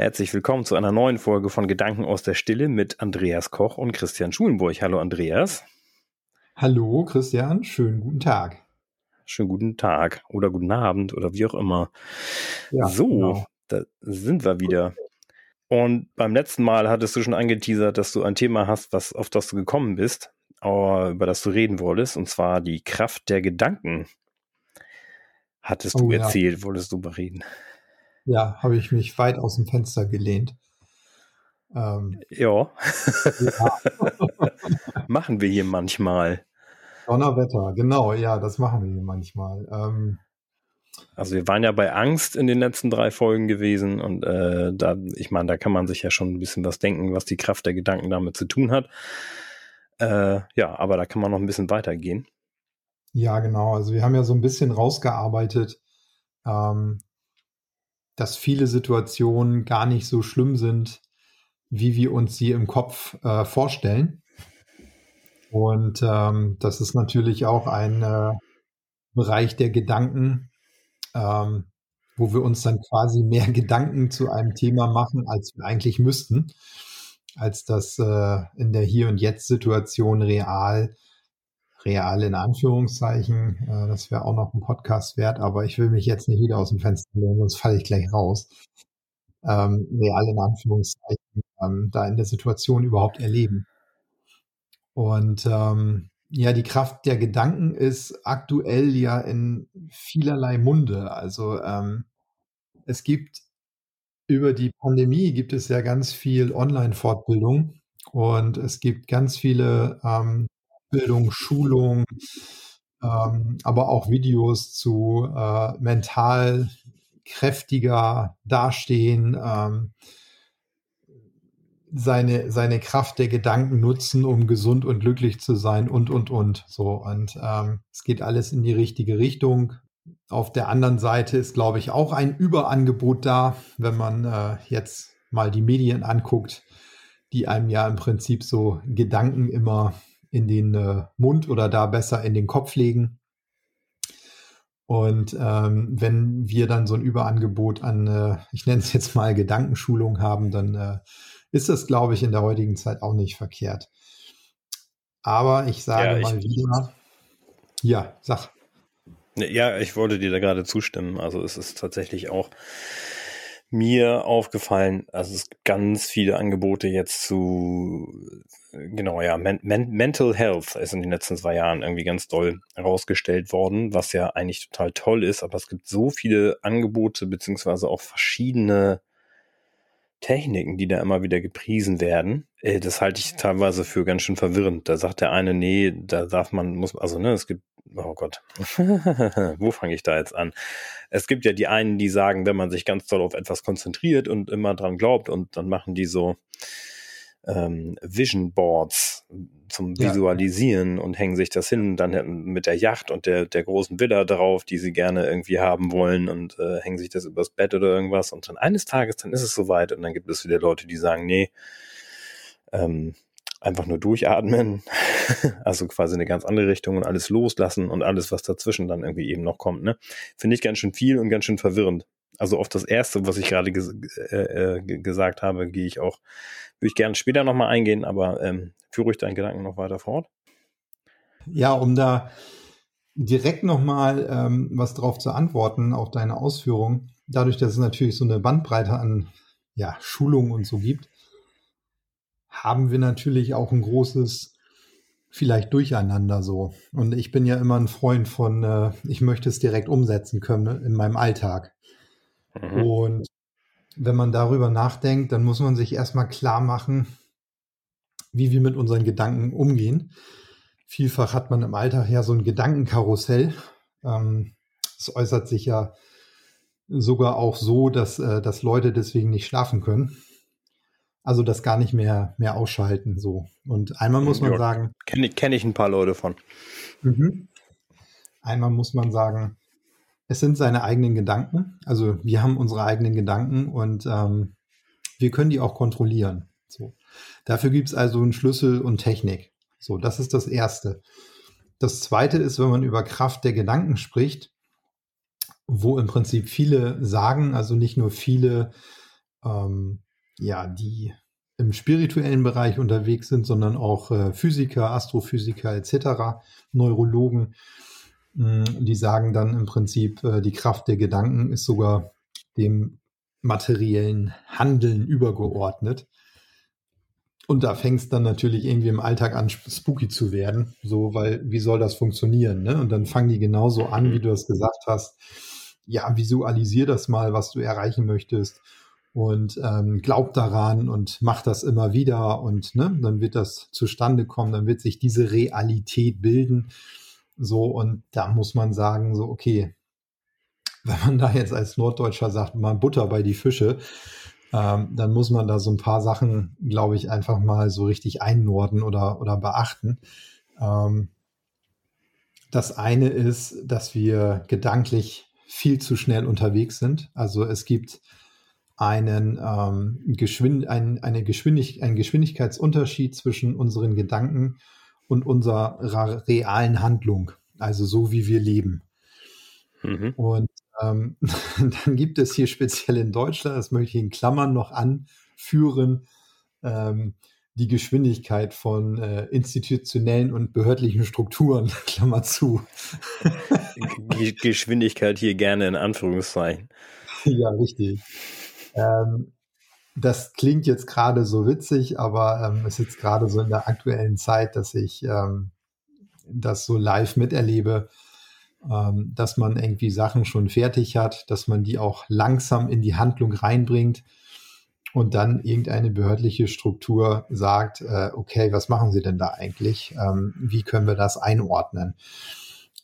Herzlich willkommen zu einer neuen Folge von Gedanken aus der Stille mit Andreas Koch und Christian Schulenburg. Hallo Andreas. Hallo Christian, schönen guten Tag. Schönen guten Tag oder guten Abend oder wie auch immer. Ja, so, genau. da sind wir wieder. Und beim letzten Mal hattest du schon angeteasert, dass du ein Thema hast, was, auf das du gekommen bist, über das du reden wolltest, und zwar die Kraft der Gedanken. Hattest oh, du erzählt, ja. wolltest du bereden. Ja, habe ich mich weit aus dem Fenster gelehnt. Ähm, ja. ja. machen wir hier manchmal. Donnerwetter, genau, ja, das machen wir hier manchmal. Ähm, also wir waren ja bei Angst in den letzten drei Folgen gewesen und äh, da, ich meine, da kann man sich ja schon ein bisschen was denken, was die Kraft der Gedanken damit zu tun hat. Äh, ja, aber da kann man noch ein bisschen weitergehen. Ja, genau. Also wir haben ja so ein bisschen rausgearbeitet, ähm, dass viele Situationen gar nicht so schlimm sind, wie wir uns sie im Kopf äh, vorstellen. Und ähm, das ist natürlich auch ein äh, Bereich der Gedanken, ähm, wo wir uns dann quasi mehr Gedanken zu einem Thema machen, als wir eigentlich müssten, als das äh, in der Hier- und Jetzt-Situation real real in Anführungszeichen. Äh, das wäre auch noch ein Podcast wert, aber ich will mich jetzt nicht wieder aus dem Fenster lehnen, sonst falle ich gleich raus. Ähm, real in Anführungszeichen ähm, da in der Situation überhaupt erleben. Und ähm, ja, die Kraft der Gedanken ist aktuell ja in vielerlei Munde. Also ähm, es gibt über die Pandemie gibt es ja ganz viel Online-Fortbildung und es gibt ganz viele ähm, Bildung, Schulung, ähm, aber auch Videos zu äh, mental kräftiger dastehen, ähm, seine, seine Kraft der Gedanken nutzen, um gesund und glücklich zu sein und, und, und. So, und ähm, es geht alles in die richtige Richtung. Auf der anderen Seite ist, glaube ich, auch ein Überangebot da, wenn man äh, jetzt mal die Medien anguckt, die einem ja im Prinzip so Gedanken immer in den äh, Mund oder da besser in den Kopf legen. Und ähm, wenn wir dann so ein Überangebot an, äh, ich nenne es jetzt mal Gedankenschulung haben, dann äh, ist das, glaube ich, in der heutigen Zeit auch nicht verkehrt. Aber ich sage ja, ich, mal wieder, ja, sag. Ja, ich wollte dir da gerade zustimmen. Also es ist tatsächlich auch mir aufgefallen, also es gibt ganz viele Angebote jetzt zu, genau, ja, Men Men Mental Health ist in den letzten zwei Jahren irgendwie ganz doll herausgestellt worden, was ja eigentlich total toll ist, aber es gibt so viele Angebote beziehungsweise auch verschiedene Techniken, die da immer wieder gepriesen werden, äh, das halte ich teilweise für ganz schön verwirrend. Da sagt der eine, nee, da darf man, muss, also ne, es gibt, oh Gott, wo fange ich da jetzt an? Es gibt ja die einen, die sagen, wenn man sich ganz toll auf etwas konzentriert und immer dran glaubt und dann machen die so, ähm, Vision Boards zum Visualisieren ja. und hängen sich das hin, dann mit der Yacht und der, der großen Villa drauf, die sie gerne irgendwie haben wollen und äh, hängen sich das übers Bett oder irgendwas und dann eines Tages, dann ist es soweit und dann gibt es wieder Leute, die sagen, nee, ähm, einfach nur durchatmen, also quasi eine ganz andere Richtung und alles loslassen und alles, was dazwischen dann irgendwie eben noch kommt, ne? Finde ich ganz schön viel und ganz schön verwirrend. Also auf das erste, was ich gerade ges äh, äh gesagt habe, gehe ich auch, würde ich gerne später nochmal eingehen, aber ähm, führe ruhig deinen Gedanken noch weiter fort. Ja, um da direkt nochmal ähm, was drauf zu antworten, auf deine Ausführung, dadurch, dass es natürlich so eine Bandbreite an ja, Schulungen und so gibt, haben wir natürlich auch ein großes vielleicht durcheinander so. Und ich bin ja immer ein Freund von, äh, ich möchte es direkt umsetzen können ne, in meinem Alltag. Mhm. Und wenn man darüber nachdenkt, dann muss man sich erstmal klar machen, wie wir mit unseren Gedanken umgehen. Vielfach hat man im Alltag ja so ein Gedankenkarussell. Ähm, es äußert sich ja sogar auch so, dass, äh, dass Leute deswegen nicht schlafen können. Also das gar nicht mehr, mehr ausschalten. So. Und einmal muss man ja, sagen. Kenne kenn ich ein paar Leute von. Mhm. Einmal muss man sagen, es sind seine eigenen Gedanken. Also wir haben unsere eigenen Gedanken und ähm, wir können die auch kontrollieren. So. Dafür gibt es also einen Schlüssel und Technik. So, das ist das Erste. Das Zweite ist, wenn man über Kraft der Gedanken spricht, wo im Prinzip viele sagen, also nicht nur viele ähm, ja, die im spirituellen Bereich unterwegs sind, sondern auch äh, Physiker, Astrophysiker etc., Neurologen, die sagen dann im Prinzip, äh, die Kraft der Gedanken ist sogar dem materiellen Handeln übergeordnet. Und da fängt es dann natürlich irgendwie im Alltag an, spooky zu werden. So, weil wie soll das funktionieren? Ne? Und dann fangen die genauso an, wie du es gesagt hast. Ja, visualisier das mal, was du erreichen möchtest. Und ähm, glaub daran und mach das immer wieder. Und ne, dann wird das zustande kommen, dann wird sich diese Realität bilden. So, und da muss man sagen, so, okay, wenn man da jetzt als Norddeutscher sagt, mal Butter bei die Fische, ähm, dann muss man da so ein paar Sachen, glaube ich, einfach mal so richtig einnorden oder, oder beachten. Ähm, das eine ist, dass wir gedanklich viel zu schnell unterwegs sind. Also es gibt einen, ähm, Geschwind ein, eine Geschwindig einen Geschwindigkeitsunterschied zwischen unseren Gedanken und unserer realen Handlung, also so wie wir leben. Mhm. Und ähm, dann gibt es hier speziell in Deutschland, das möchte ich in Klammern noch anführen, ähm, die Geschwindigkeit von äh, institutionellen und behördlichen Strukturen, Klammer zu. Geschwindigkeit hier gerne in Anführungszeichen. Ja, richtig. Ähm, das klingt jetzt gerade so witzig, aber ähm, es ist jetzt gerade so in der aktuellen Zeit, dass ich ähm, das so live miterlebe, ähm, dass man irgendwie Sachen schon fertig hat, dass man die auch langsam in die Handlung reinbringt und dann irgendeine behördliche Struktur sagt, äh, okay, was machen Sie denn da eigentlich? Ähm, wie können wir das einordnen?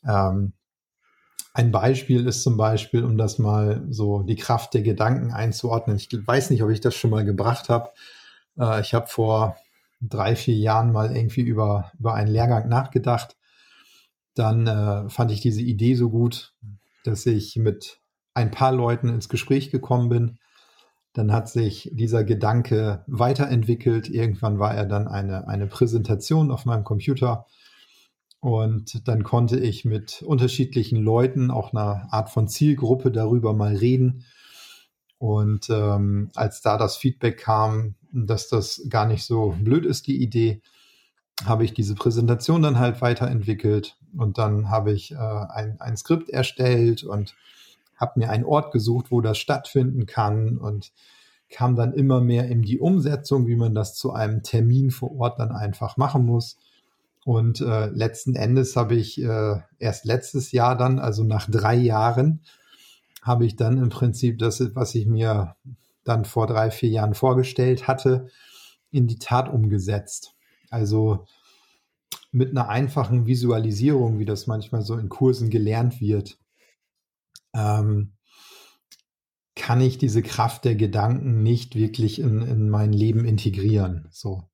Ähm, ein Beispiel ist zum Beispiel, um das mal so die Kraft der Gedanken einzuordnen. Ich weiß nicht, ob ich das schon mal gebracht habe. Äh, ich habe vor drei, vier Jahren mal irgendwie über, über einen Lehrgang nachgedacht dann äh, fand ich diese Idee so gut, dass ich mit ein paar Leuten ins Gespräch gekommen bin. Dann hat sich dieser Gedanke weiterentwickelt. Irgendwann war er dann eine, eine Präsentation auf meinem Computer. Und dann konnte ich mit unterschiedlichen Leuten, auch einer Art von Zielgruppe, darüber mal reden. Und ähm, als da das Feedback kam, dass das gar nicht so blöd ist, die Idee, habe ich diese Präsentation dann halt weiterentwickelt und dann habe ich äh, ein, ein Skript erstellt und habe mir einen Ort gesucht, wo das stattfinden kann und kam dann immer mehr in die Umsetzung, wie man das zu einem Termin vor Ort dann einfach machen muss. Und äh, letzten Endes habe ich äh, erst letztes Jahr dann, also nach drei Jahren, habe ich dann im Prinzip das, was ich mir dann vor drei, vier Jahren vorgestellt hatte, in die Tat umgesetzt. Also mit einer einfachen Visualisierung, wie das manchmal so in Kursen gelernt wird, ähm, kann ich diese Kraft der Gedanken nicht wirklich in, in mein Leben integrieren. So,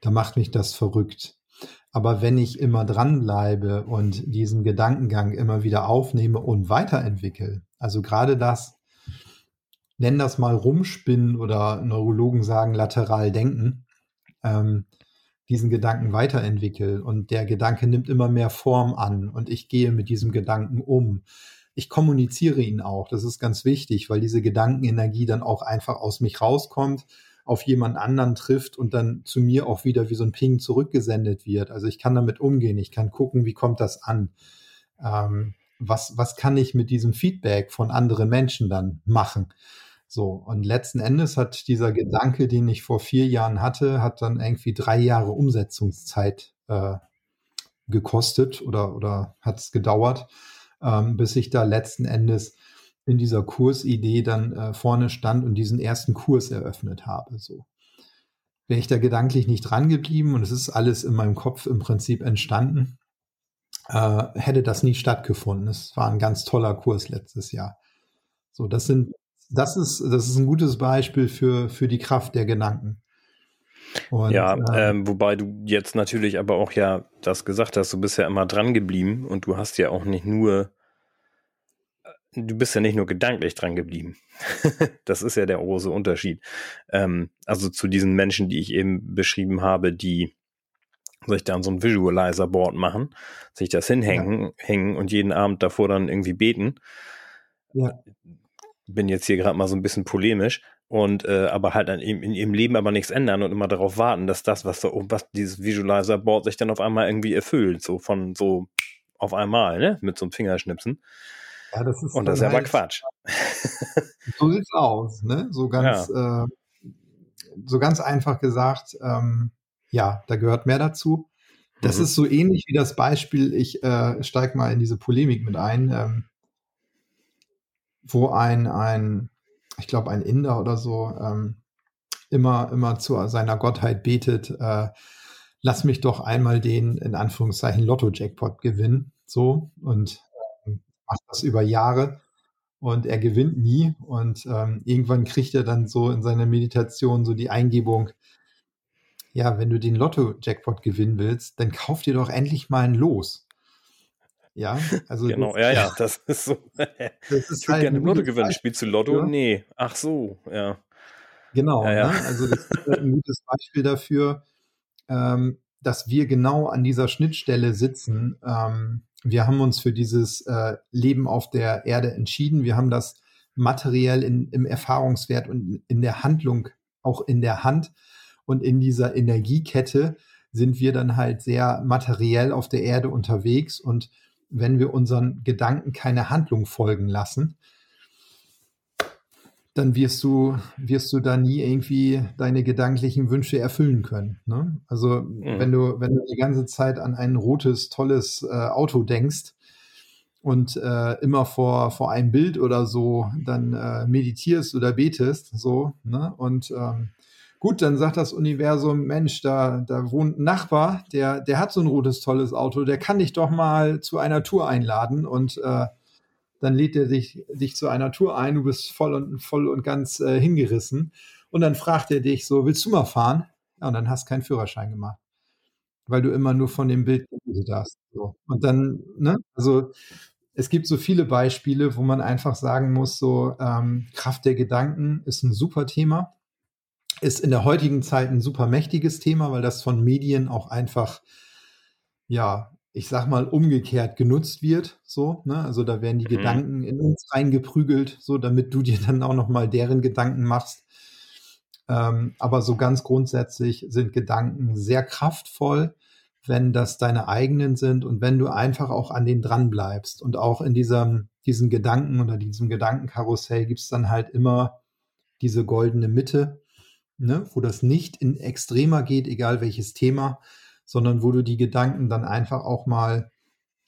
da macht mich das verrückt. Aber wenn ich immer dranbleibe und diesen Gedankengang immer wieder aufnehme und weiterentwickle, also gerade das, nenn das mal rumspinnen oder Neurologen sagen lateral denken, ähm, diesen Gedanken weiterentwickle und der Gedanke nimmt immer mehr Form an und ich gehe mit diesem Gedanken um. Ich kommuniziere ihn auch. Das ist ganz wichtig, weil diese Gedankenenergie dann auch einfach aus mich rauskommt, auf jemand anderen trifft und dann zu mir auch wieder wie so ein Ping zurückgesendet wird. Also ich kann damit umgehen. Ich kann gucken, wie kommt das an? Ähm, was, was kann ich mit diesem Feedback von anderen Menschen dann machen? So, und letzten Endes hat dieser Gedanke, den ich vor vier Jahren hatte, hat dann irgendwie drei Jahre Umsetzungszeit äh, gekostet oder, oder hat es gedauert, ähm, bis ich da letzten Endes in dieser Kursidee dann äh, vorne stand und diesen ersten Kurs eröffnet habe. So. Wäre ich da gedanklich nicht dran geblieben und es ist alles in meinem Kopf im Prinzip entstanden, äh, hätte das nie stattgefunden. Es war ein ganz toller Kurs letztes Jahr. So, das sind das ist, das ist ein gutes Beispiel für, für die Kraft der Gedanken. Und, ja, äh, ähm, wobei du jetzt natürlich aber auch ja das gesagt hast, du bist ja immer dran geblieben und du hast ja auch nicht nur, du bist ja nicht nur gedanklich dran geblieben. das ist ja der große Unterschied. Ähm, also zu diesen Menschen, die ich eben beschrieben habe, die sich dann so ein Visualizer-Board machen, sich das hinhängen ja. hängen und jeden Abend davor dann irgendwie beten. Ja bin jetzt hier gerade mal so ein bisschen polemisch. und äh, aber halt in, in ihrem Leben aber nichts ändern und immer darauf warten, dass das, was da was dieses Visualizer-Board sich dann auf einmal irgendwie erfüllt, so von so auf einmal, ne, mit so einem Fingerschnipsen. Ja, das ist und das ist halt, aber Quatsch. So sieht's aus, ne? So ganz, ja. äh, so ganz einfach gesagt, ähm, ja, da gehört mehr dazu. Das mhm. ist so ähnlich wie das Beispiel, ich äh, steige mal in diese Polemik mit ein, ähm, wo ein, ein ich glaube, ein Inder oder so, ähm, immer, immer zu seiner Gottheit betet, äh, lass mich doch einmal den, in Anführungszeichen, Lotto-Jackpot gewinnen. So, und macht das über Jahre. Und er gewinnt nie. Und ähm, irgendwann kriegt er dann so in seiner Meditation so die Eingebung, ja, wenn du den Lotto-Jackpot gewinnen willst, dann kauf dir doch endlich mal ein Los. Ja, also. genau, ja, ja, das ist so. Das ist ich halt gerne im Lotto gewinnen. Spielst du Lotto? Dafür. Nee. Ach so, ja. Genau, ja, ja. Ne? also das ist halt ein gutes Beispiel dafür, ähm, dass wir genau an dieser Schnittstelle sitzen. Ähm, wir haben uns für dieses äh, Leben auf der Erde entschieden. Wir haben das materiell in, im Erfahrungswert und in der Handlung auch in der Hand. Und in dieser Energiekette sind wir dann halt sehr materiell auf der Erde unterwegs und wenn wir unseren Gedanken keine Handlung folgen lassen, dann wirst du, wirst du da nie irgendwie deine gedanklichen Wünsche erfüllen können. Ne? Also mhm. wenn du, wenn du die ganze Zeit an ein rotes, tolles äh, Auto denkst und äh, immer vor, vor einem Bild oder so dann äh, meditierst oder betest, so, ne? Und ähm, Gut, dann sagt das Universum, Mensch, da, da wohnt ein Nachbar, der, der hat so ein rotes, tolles Auto, der kann dich doch mal zu einer Tour einladen und äh, dann lädt er dich, dich zu einer Tour ein, du bist voll und voll und ganz äh, hingerissen. Und dann fragt er dich so, willst du mal fahren? Ja, und dann hast du keinen Führerschein gemacht. Weil du immer nur von dem Bild hast. So. Und dann, ne, also es gibt so viele Beispiele, wo man einfach sagen muss, so ähm, Kraft der Gedanken ist ein super Thema ist in der heutigen Zeit ein super mächtiges Thema, weil das von Medien auch einfach, ja, ich sag mal, umgekehrt genutzt wird. So, ne? Also da werden die mhm. Gedanken in uns reingeprügelt, so damit du dir dann auch nochmal deren Gedanken machst. Ähm, aber so ganz grundsätzlich sind Gedanken sehr kraftvoll, wenn das deine eigenen sind und wenn du einfach auch an denen dran bleibst. Und auch in diesem, diesen Gedanken oder diesem Gedankenkarussell gibt es dann halt immer diese goldene Mitte, ne, wo das nicht in extremer geht, egal welches Thema, sondern wo du die Gedanken dann einfach auch mal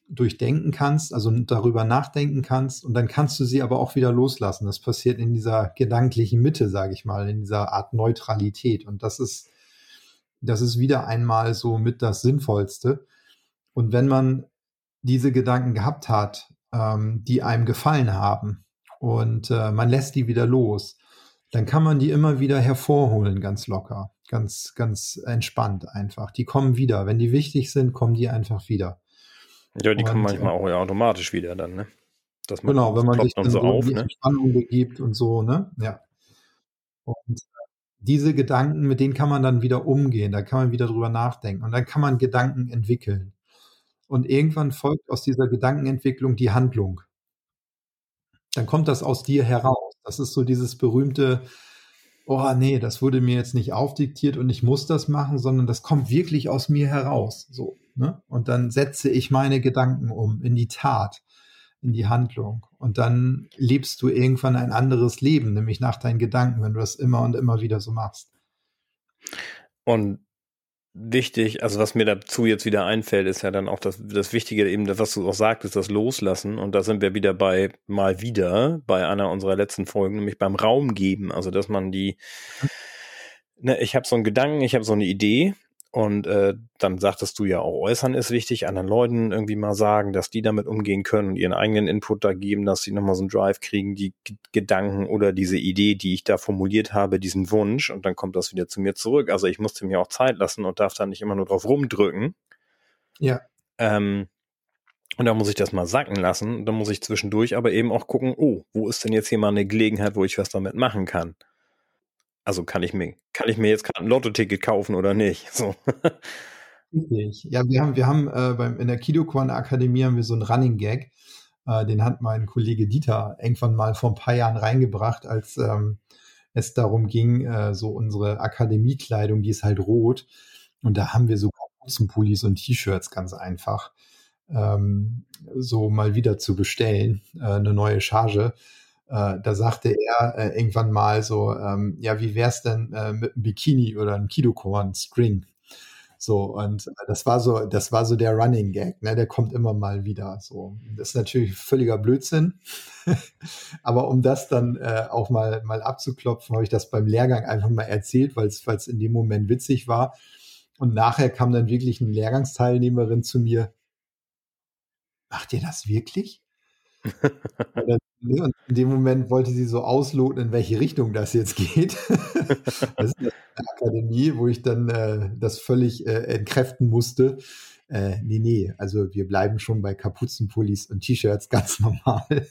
durchdenken kannst, also darüber nachdenken kannst und dann kannst du sie aber auch wieder loslassen. Das passiert in dieser gedanklichen Mitte, sage ich mal, in dieser Art Neutralität und das ist das ist wieder einmal so mit das Sinnvollste. Und wenn man diese Gedanken gehabt hat, ähm, die einem gefallen haben und äh, man lässt die wieder los, dann kann man die immer wieder hervorholen, ganz locker, ganz, ganz entspannt einfach. Die kommen wieder. Wenn die wichtig sind, kommen die einfach wieder. Ja, die und, kommen manchmal auch ja, automatisch wieder dann, ne? Genau, wenn man sich dann so, auf, ne? Entspannung begibt und so, ne? Ja. Und diese Gedanken, mit denen kann man dann wieder umgehen, da kann man wieder drüber nachdenken und dann kann man Gedanken entwickeln. Und irgendwann folgt aus dieser Gedankenentwicklung die Handlung dann kommt das aus dir heraus. Das ist so dieses berühmte, oh nee, das wurde mir jetzt nicht aufdiktiert und ich muss das machen, sondern das kommt wirklich aus mir heraus. So, ne? Und dann setze ich meine Gedanken um in die Tat, in die Handlung. Und dann lebst du irgendwann ein anderes Leben, nämlich nach deinen Gedanken, wenn du das immer und immer wieder so machst. Und wichtig, also was mir dazu jetzt wieder einfällt, ist ja dann auch das, das Wichtige eben, was du auch sagtest, das Loslassen. Und da sind wir wieder bei, mal wieder, bei einer unserer letzten Folgen, nämlich beim Raum geben. Also, dass man die, ne, ich habe so einen Gedanken, ich habe so eine Idee und äh, dann sagtest du ja auch, äußern ist wichtig, anderen Leuten irgendwie mal sagen, dass die damit umgehen können und ihren eigenen Input da geben, dass sie nochmal so einen Drive kriegen, die G Gedanken oder diese Idee, die ich da formuliert habe, diesen Wunsch und dann kommt das wieder zu mir zurück. Also ich musste mir auch Zeit lassen und darf da nicht immer nur drauf rumdrücken. Ja. Ähm, und da muss ich das mal sacken lassen. Dann muss ich zwischendurch aber eben auch gucken, oh, wo ist denn jetzt hier mal eine Gelegenheit, wo ich was damit machen kann? Also kann ich mir, kann ich mir jetzt gerade ein Lotto-Ticket kaufen oder nicht? So. Richtig. Ja, wir haben, wir haben äh, beim, in der Kidoquan Akademie haben wir so einen Running Gag. Äh, den hat mein Kollege Dieter irgendwann mal vor ein paar Jahren reingebracht, als ähm, es darum ging, äh, so unsere Akademiekleidung, die ist halt rot. Und da haben wir so Kapuzenpullis und T-Shirts ganz einfach ähm, so mal wieder zu bestellen, äh, eine neue Charge. Äh, da sagte er äh, irgendwann mal so, ähm, ja, wie wär's denn äh, mit einem Bikini oder einem Kidokorn-String? So, und äh, das war so, das war so der Running Gag, ne? Der kommt immer mal wieder. So. Das ist natürlich völliger Blödsinn. Aber um das dann äh, auch mal, mal abzuklopfen, habe ich das beim Lehrgang einfach mal erzählt, weil es in dem Moment witzig war. Und nachher kam dann wirklich eine Lehrgangsteilnehmerin zu mir. Macht ihr das wirklich? und in dem Moment wollte sie so ausloten, in welche Richtung das jetzt geht. das ist eine Akademie, wo ich dann äh, das völlig äh, entkräften musste. Äh, nee, nee, also wir bleiben schon bei Kapuzenpullis und T-Shirts ganz normal.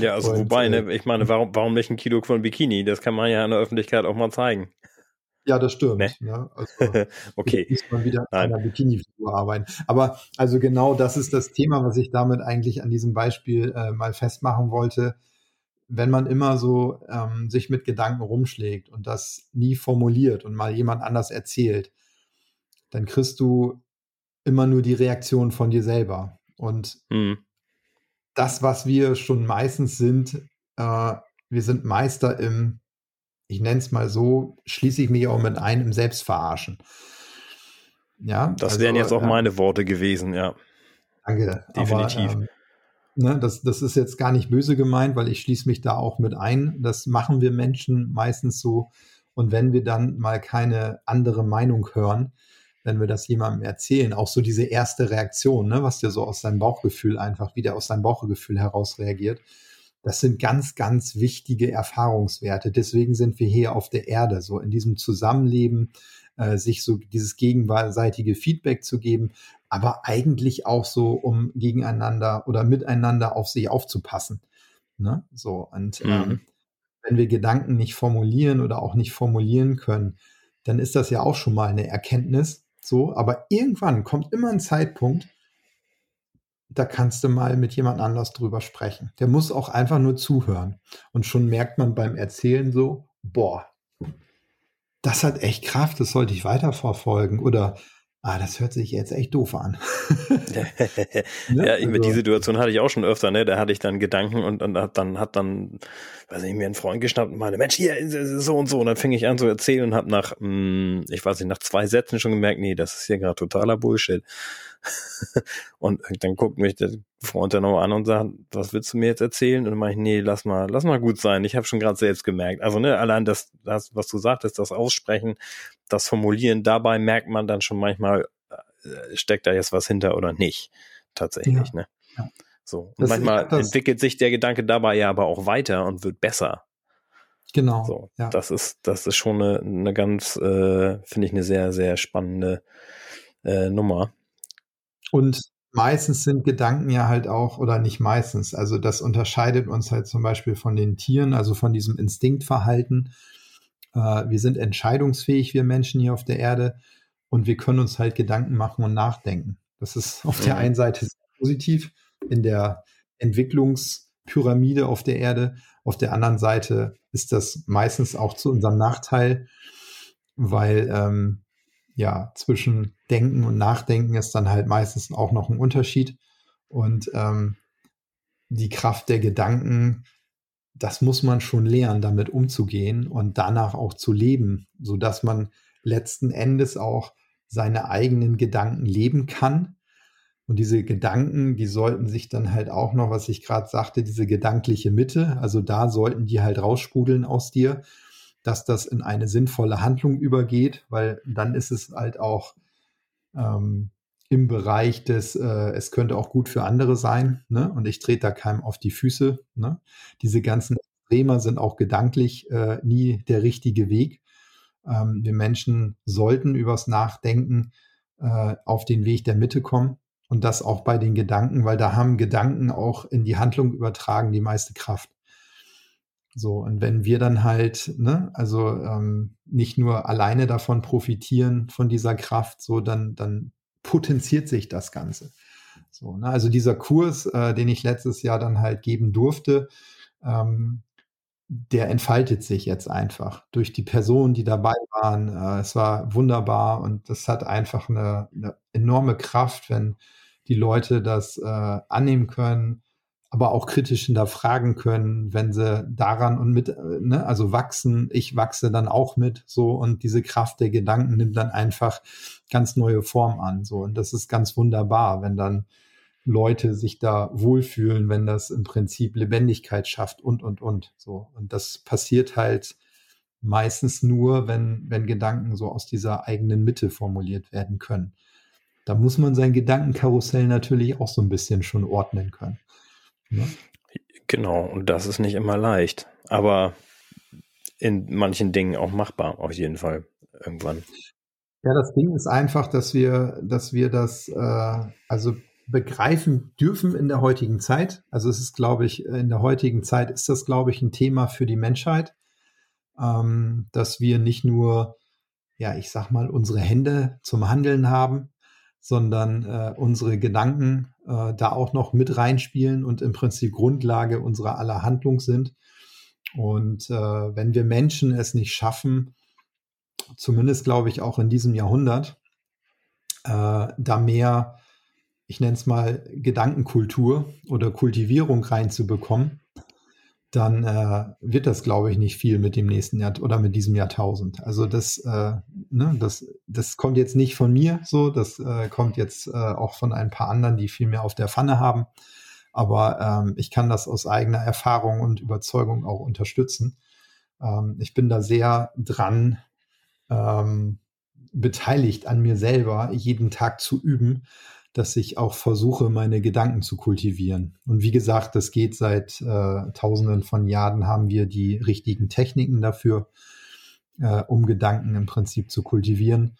Ja, also und, wobei, ne, äh, ich meine, warum, warum nicht ein Kilo von Bikini? Das kann man ja in der Öffentlichkeit auch mal zeigen. Ja, das stimmt. Nee. Ne? Also, okay. Muss man wieder an einer Bikini-Figur arbeiten. Aber also genau das ist das Thema, was ich damit eigentlich an diesem Beispiel äh, mal festmachen wollte. Wenn man immer so ähm, sich mit Gedanken rumschlägt und das nie formuliert und mal jemand anders erzählt, dann kriegst du immer nur die Reaktion von dir selber. Und mhm. das, was wir schon meistens sind, äh, wir sind Meister im ich nenne es mal so, schließe ich mich auch mit ein im Selbstverarschen. Ja, das also, wären jetzt auch ja, meine Worte gewesen, ja. Danke. Definitiv. Aber, ähm, ne, das, das ist jetzt gar nicht böse gemeint, weil ich schließe mich da auch mit ein. Das machen wir Menschen meistens so. Und wenn wir dann mal keine andere Meinung hören, wenn wir das jemandem erzählen, auch so diese erste Reaktion, ne, was der so aus seinem Bauchgefühl einfach wieder aus seinem Bauchgefühl heraus reagiert, das sind ganz, ganz wichtige Erfahrungswerte. Deswegen sind wir hier auf der Erde, so in diesem Zusammenleben, äh, sich so dieses gegenseitige Feedback zu geben, aber eigentlich auch so, um gegeneinander oder miteinander auf sich aufzupassen. Ne? So, und mhm. ähm, wenn wir Gedanken nicht formulieren oder auch nicht formulieren können, dann ist das ja auch schon mal eine Erkenntnis. So, aber irgendwann kommt immer ein Zeitpunkt, da kannst du mal mit jemand anders drüber sprechen. Der muss auch einfach nur zuhören. Und schon merkt man beim Erzählen so, boah, das hat echt Kraft, das sollte ich weiterverfolgen. Oder, ah, das hört sich jetzt echt doof an. ne? Ja, also, die Situation hatte ich auch schon öfter, ne? Da hatte ich dann Gedanken und, und hat dann, hat dann, weiß nicht, mir ein Freund geschnappt und meinte, Mensch, hier, so und so. Und dann fing ich an zu erzählen und habe nach, mh, hm, ich weiß nicht, nach zwei Sätzen schon gemerkt, nee, das ist hier gerade totaler Bullshit. und dann guckt mich der Freund dann nochmal an und sagt, was willst du mir jetzt erzählen? Und dann mache ich, nee, lass mal, lass mal gut sein. Ich habe schon gerade selbst gemerkt. Also ne, allein das, das, was du sagtest, das Aussprechen, das Formulieren, dabei merkt man dann schon manchmal, äh, steckt da jetzt was hinter oder nicht. Tatsächlich, ja. ne? Ja. So. Und das, manchmal entwickelt sich der Gedanke dabei ja aber auch weiter und wird besser. Genau. So, ja. Das ist, das ist schon eine, eine ganz, äh, finde ich, eine sehr, sehr spannende äh, Nummer. Und meistens sind Gedanken ja halt auch, oder nicht meistens, also das unterscheidet uns halt zum Beispiel von den Tieren, also von diesem Instinktverhalten. Äh, wir sind entscheidungsfähig, wir Menschen hier auf der Erde, und wir können uns halt Gedanken machen und nachdenken. Das ist auf der einen Seite positiv in der Entwicklungspyramide auf der Erde. Auf der anderen Seite ist das meistens auch zu unserem Nachteil, weil ähm, ja, zwischen Denken und Nachdenken ist dann halt meistens auch noch ein Unterschied. Und ähm, die Kraft der Gedanken, das muss man schon lernen, damit umzugehen und danach auch zu leben, sodass man letzten Endes auch seine eigenen Gedanken leben kann. Und diese Gedanken, die sollten sich dann halt auch noch, was ich gerade sagte, diese gedankliche Mitte, also da sollten die halt raussprudeln aus dir dass das in eine sinnvolle Handlung übergeht, weil dann ist es halt auch ähm, im Bereich des, äh, es könnte auch gut für andere sein, ne? Und ich trete da keinem auf die Füße. Ne? Diese ganzen Extremer sind auch gedanklich äh, nie der richtige Weg. Ähm, wir Menschen sollten übers Nachdenken äh, auf den Weg der Mitte kommen und das auch bei den Gedanken, weil da haben Gedanken auch in die Handlung übertragen die meiste Kraft. So, und wenn wir dann halt, ne, also ähm, nicht nur alleine davon profitieren, von dieser Kraft, so, dann, dann potenziert sich das Ganze. So, ne, also dieser Kurs, äh, den ich letztes Jahr dann halt geben durfte, ähm, der entfaltet sich jetzt einfach durch die Personen, die dabei waren. Äh, es war wunderbar und das hat einfach eine, eine enorme Kraft, wenn die Leute das äh, annehmen können, aber auch kritisch hinterfragen können, wenn sie daran und mit, äh, ne, also wachsen, ich wachse dann auch mit, so und diese Kraft der Gedanken nimmt dann einfach ganz neue Form an, so und das ist ganz wunderbar, wenn dann Leute sich da wohlfühlen, wenn das im Prinzip Lebendigkeit schafft und, und, und. So. Und das passiert halt meistens nur, wenn, wenn Gedanken so aus dieser eigenen Mitte formuliert werden können. Da muss man sein Gedankenkarussell natürlich auch so ein bisschen schon ordnen können. Ne? Genau, und das ist nicht immer leicht, aber in manchen Dingen auch machbar, auf jeden Fall, irgendwann. Ja, das Ding ist einfach, dass wir, dass wir das, äh, also begreifen dürfen in der heutigen Zeit. Also es ist, glaube ich, in der heutigen Zeit ist das, glaube ich, ein Thema für die Menschheit, ähm, dass wir nicht nur, ja, ich sag mal, unsere Hände zum Handeln haben, sondern äh, unsere Gedanken äh, da auch noch mit reinspielen und im Prinzip Grundlage unserer aller Handlung sind. Und äh, wenn wir Menschen es nicht schaffen, zumindest glaube ich auch in diesem Jahrhundert, äh, da mehr ich nenne es mal Gedankenkultur oder Kultivierung reinzubekommen, dann äh, wird das, glaube ich, nicht viel mit dem nächsten Jahr oder mit diesem Jahrtausend. Also das, äh, ne, das, das kommt jetzt nicht von mir so, das äh, kommt jetzt äh, auch von ein paar anderen, die viel mehr auf der Pfanne haben. Aber ähm, ich kann das aus eigener Erfahrung und Überzeugung auch unterstützen. Ähm, ich bin da sehr dran ähm, beteiligt an mir selber, jeden Tag zu üben, dass ich auch versuche, meine Gedanken zu kultivieren. Und wie gesagt, das geht seit äh, Tausenden von Jahren, haben wir die richtigen Techniken dafür, äh, um Gedanken im Prinzip zu kultivieren.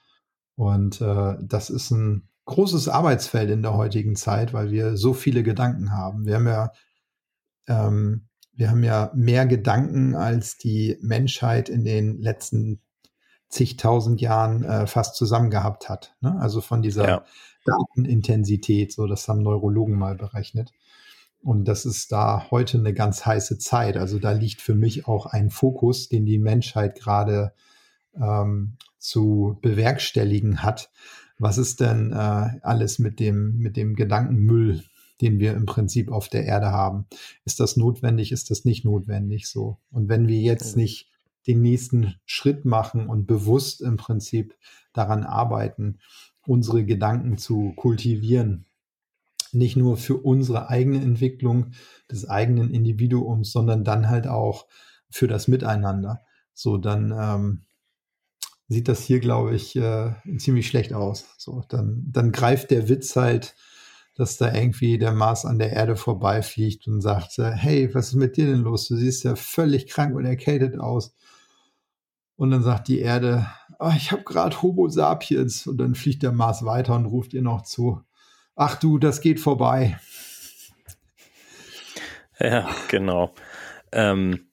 Und äh, das ist ein großes Arbeitsfeld in der heutigen Zeit, weil wir so viele Gedanken haben. Wir haben ja, ähm, wir haben ja mehr Gedanken, als die Menschheit in den letzten zigtausend Jahren äh, fast zusammen gehabt hat. Ne? Also von dieser ja. Datenintensität, so das haben Neurologen mal berechnet. Und das ist da heute eine ganz heiße Zeit. Also da liegt für mich auch ein Fokus, den die Menschheit gerade ähm, zu bewerkstelligen hat. Was ist denn äh, alles mit dem, mit dem Gedankenmüll, den wir im Prinzip auf der Erde haben? Ist das notwendig? Ist das nicht notwendig? So. Und wenn wir jetzt nicht den nächsten Schritt machen und bewusst im Prinzip daran arbeiten, unsere Gedanken zu kultivieren. Nicht nur für unsere eigene Entwicklung des eigenen Individuums, sondern dann halt auch für das Miteinander. So, dann ähm, sieht das hier, glaube ich, äh, ziemlich schlecht aus. So, dann, dann greift der Witz halt, dass da irgendwie der Mars an der Erde vorbeifliegt und sagt, äh, hey, was ist mit dir denn los? Du siehst ja völlig krank und erkältet aus. Und dann sagt die Erde, oh, ich habe gerade Homo sapiens. Und dann fliegt der Mars weiter und ruft ihr noch zu, ach du, das geht vorbei. Ja, genau. Ähm,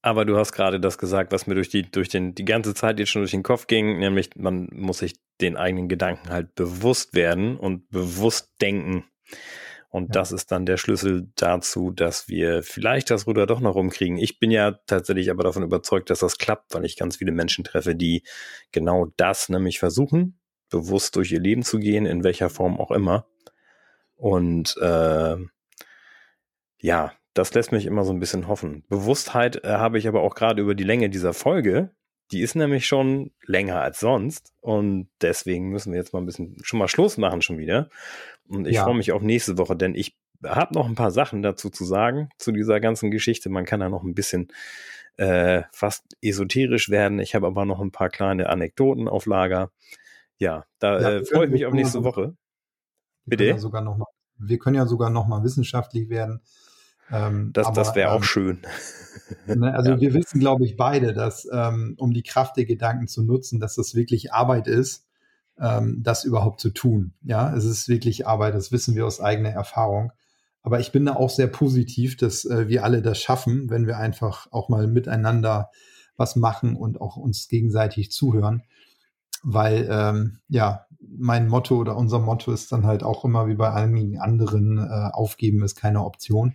aber du hast gerade das gesagt, was mir durch die, durch den, die ganze Zeit jetzt schon durch den Kopf ging, nämlich man muss sich den eigenen Gedanken halt bewusst werden und bewusst denken. Und ja. das ist dann der Schlüssel dazu, dass wir vielleicht das Ruder doch noch rumkriegen. Ich bin ja tatsächlich aber davon überzeugt, dass das klappt, weil ich ganz viele Menschen treffe, die genau das nämlich versuchen, bewusst durch ihr Leben zu gehen, in welcher Form auch immer. Und äh, ja, das lässt mich immer so ein bisschen hoffen. Bewusstheit äh, habe ich aber auch gerade über die Länge dieser Folge. Die ist nämlich schon länger als sonst. Und deswegen müssen wir jetzt mal ein bisschen schon mal Schluss machen schon wieder. Und ich ja. freue mich auf nächste Woche, denn ich habe noch ein paar Sachen dazu zu sagen, zu dieser ganzen Geschichte. Man kann da noch ein bisschen äh, fast esoterisch werden. Ich habe aber noch ein paar kleine Anekdoten auf Lager. Ja, da ja, äh, freue ich mich auf nächste Woche. Bitte? Ja sogar noch mal, wir können ja sogar noch mal wissenschaftlich werden. Ähm, das das wäre auch ähm, schön. Ne, also ja. wir wissen, glaube ich, beide, dass ähm, um die Kraft der Gedanken zu nutzen, dass das wirklich Arbeit ist ähm, das überhaupt zu tun. Ja, es ist wirklich Arbeit, das wissen wir aus eigener Erfahrung. Aber ich bin da auch sehr positiv, dass äh, wir alle das schaffen, wenn wir einfach auch mal miteinander was machen und auch uns gegenseitig zuhören. Weil, ähm, ja, mein Motto oder unser Motto ist dann halt auch immer wie bei einigen anderen, äh, aufgeben ist keine Option.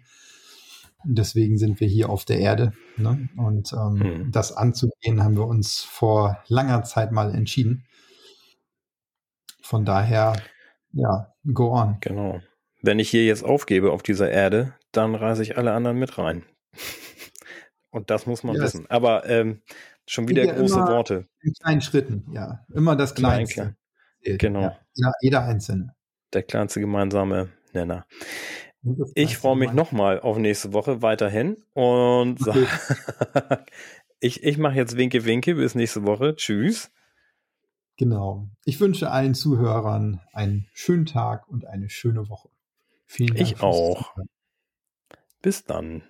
deswegen sind wir hier auf der Erde. Ne? Und ähm, hm. das anzugehen, haben wir uns vor langer Zeit mal entschieden. Von daher, ja, go on. Genau. Wenn ich hier jetzt aufgebe auf dieser Erde, dann reise ich alle anderen mit rein. Und das muss man ja, wissen. Aber ähm, schon wieder große Worte. In kleinen Schritten, ja. Immer das Kleinste. Klein, genau. Ja, jeder Einzelne. Der kleinste gemeinsame Nenner. Ich freue mich nochmal auf nächste Woche weiterhin und okay. ich, ich mache jetzt Winke Winke bis nächste Woche. Tschüss. Genau. Ich wünsche allen Zuhörern einen schönen Tag und eine schöne Woche. Vielen Dank. Ich auch. Bis dann.